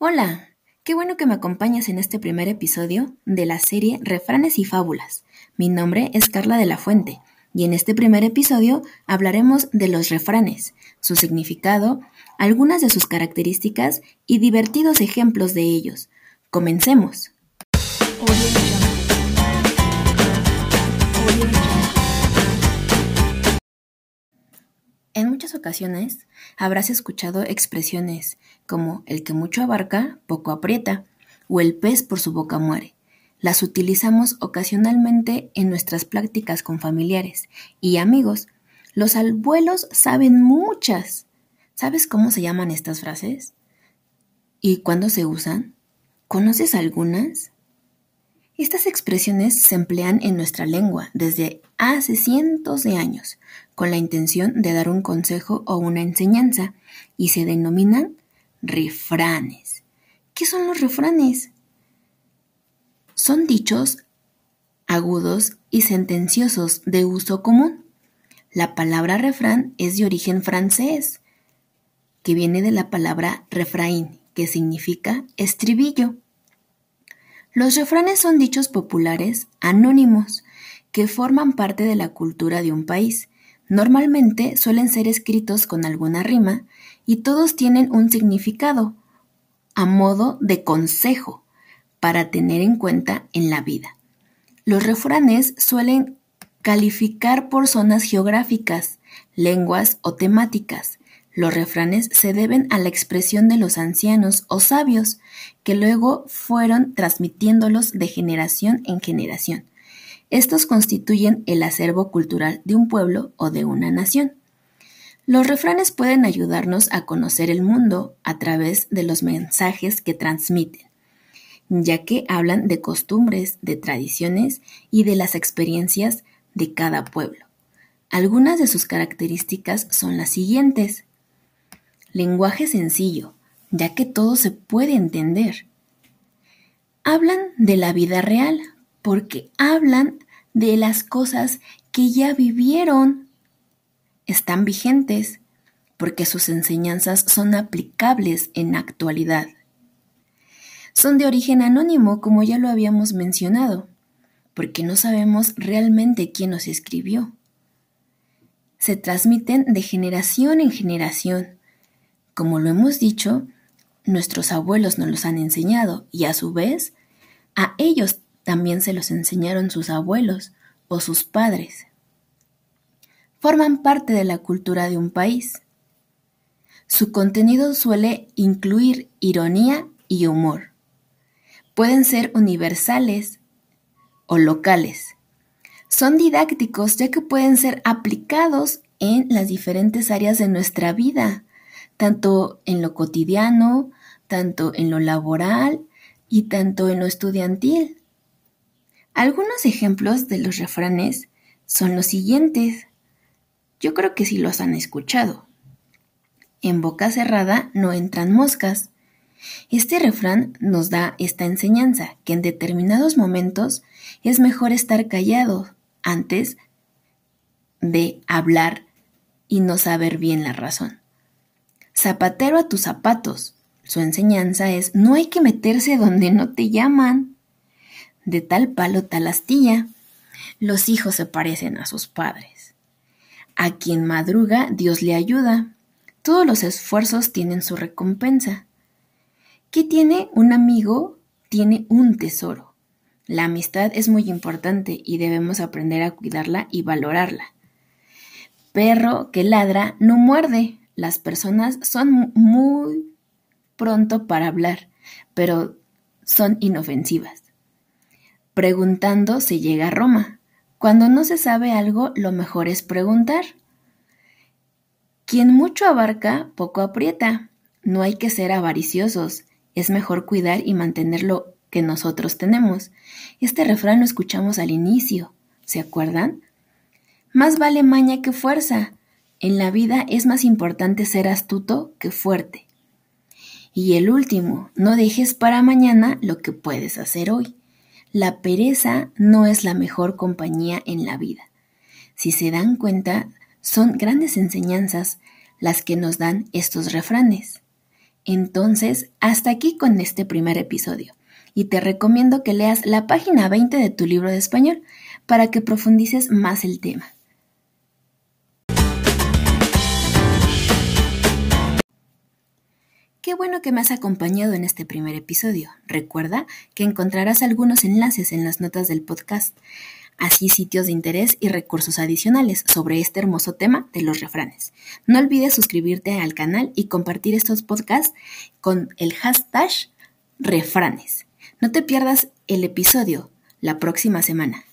Hola, qué bueno que me acompañas en este primer episodio de la serie Refranes y Fábulas. Mi nombre es Carla de la Fuente y en este primer episodio hablaremos de los refranes, su significado, algunas de sus características y divertidos ejemplos de ellos. Comencemos. En muchas ocasiones habrás escuchado expresiones como el que mucho abarca, poco aprieta, o el pez por su boca muere. Las utilizamos ocasionalmente en nuestras prácticas con familiares y amigos. Los abuelos saben muchas. ¿Sabes cómo se llaman estas frases? ¿Y cuándo se usan? ¿Conoces algunas? Estas expresiones se emplean en nuestra lengua desde hace cientos de años, con la intención de dar un consejo o una enseñanza, y se denominan refranes. ¿Qué son los refranes? Son dichos agudos y sentenciosos de uso común. La palabra refrán es de origen francés, que viene de la palabra refraín, que significa estribillo. Los refranes son dichos populares anónimos que forman parte de la cultura de un país. Normalmente suelen ser escritos con alguna rima y todos tienen un significado a modo de consejo para tener en cuenta en la vida. Los refranes suelen calificar por zonas geográficas, lenguas o temáticas. Los refranes se deben a la expresión de los ancianos o sabios, que luego fueron transmitiéndolos de generación en generación. Estos constituyen el acervo cultural de un pueblo o de una nación. Los refranes pueden ayudarnos a conocer el mundo a través de los mensajes que transmiten, ya que hablan de costumbres, de tradiciones y de las experiencias de cada pueblo. Algunas de sus características son las siguientes. Lenguaje sencillo, ya que todo se puede entender. Hablan de la vida real, porque hablan de las cosas que ya vivieron. Están vigentes, porque sus enseñanzas son aplicables en la actualidad. Son de origen anónimo, como ya lo habíamos mencionado, porque no sabemos realmente quién los escribió. Se transmiten de generación en generación como lo hemos dicho, nuestros abuelos nos los han enseñado y a su vez a ellos también se los enseñaron sus abuelos o sus padres. Forman parte de la cultura de un país. Su contenido suele incluir ironía y humor. Pueden ser universales o locales. Son didácticos ya que pueden ser aplicados en las diferentes áreas de nuestra vida tanto en lo cotidiano, tanto en lo laboral y tanto en lo estudiantil. Algunos ejemplos de los refranes son los siguientes. Yo creo que sí los han escuchado. En boca cerrada no entran moscas. Este refrán nos da esta enseñanza, que en determinados momentos es mejor estar callado antes de hablar y no saber bien la razón. Zapatero a tus zapatos. Su enseñanza es no hay que meterse donde no te llaman. De tal palo tal astilla. Los hijos se parecen a sus padres. A quien madruga, Dios le ayuda. Todos los esfuerzos tienen su recompensa. ¿Qué tiene un amigo? Tiene un tesoro. La amistad es muy importante y debemos aprender a cuidarla y valorarla. Perro que ladra no muerde, las personas son muy pronto para hablar, pero son inofensivas. Preguntando se llega a Roma. Cuando no se sabe algo, lo mejor es preguntar. Quien mucho abarca, poco aprieta. No hay que ser avariciosos. Es mejor cuidar y mantener lo que nosotros tenemos. Este refrán lo escuchamos al inicio. ¿Se acuerdan? Más vale maña que fuerza. En la vida es más importante ser astuto que fuerte. Y el último, no dejes para mañana lo que puedes hacer hoy. La pereza no es la mejor compañía en la vida. Si se dan cuenta, son grandes enseñanzas las que nos dan estos refranes. Entonces, hasta aquí con este primer episodio, y te recomiendo que leas la página 20 de tu libro de español para que profundices más el tema. Qué bueno que me has acompañado en este primer episodio. Recuerda que encontrarás algunos enlaces en las notas del podcast, así sitios de interés y recursos adicionales sobre este hermoso tema de los refranes. No olvides suscribirte al canal y compartir estos podcasts con el hashtag refranes. No te pierdas el episodio la próxima semana.